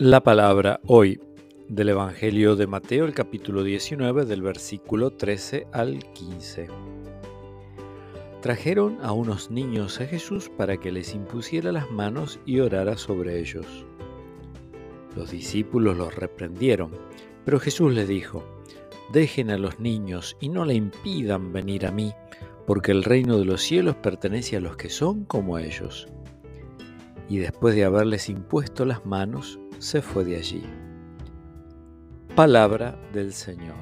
La palabra hoy del Evangelio de Mateo, el capítulo 19, del versículo 13 al 15. Trajeron a unos niños a Jesús para que les impusiera las manos y orara sobre ellos. Los discípulos los reprendieron, pero Jesús les dijo, Dejen a los niños y no le impidan venir a mí, porque el reino de los cielos pertenece a los que son como ellos. Y después de haberles impuesto las manos, se fue de allí. Palabra del Señor.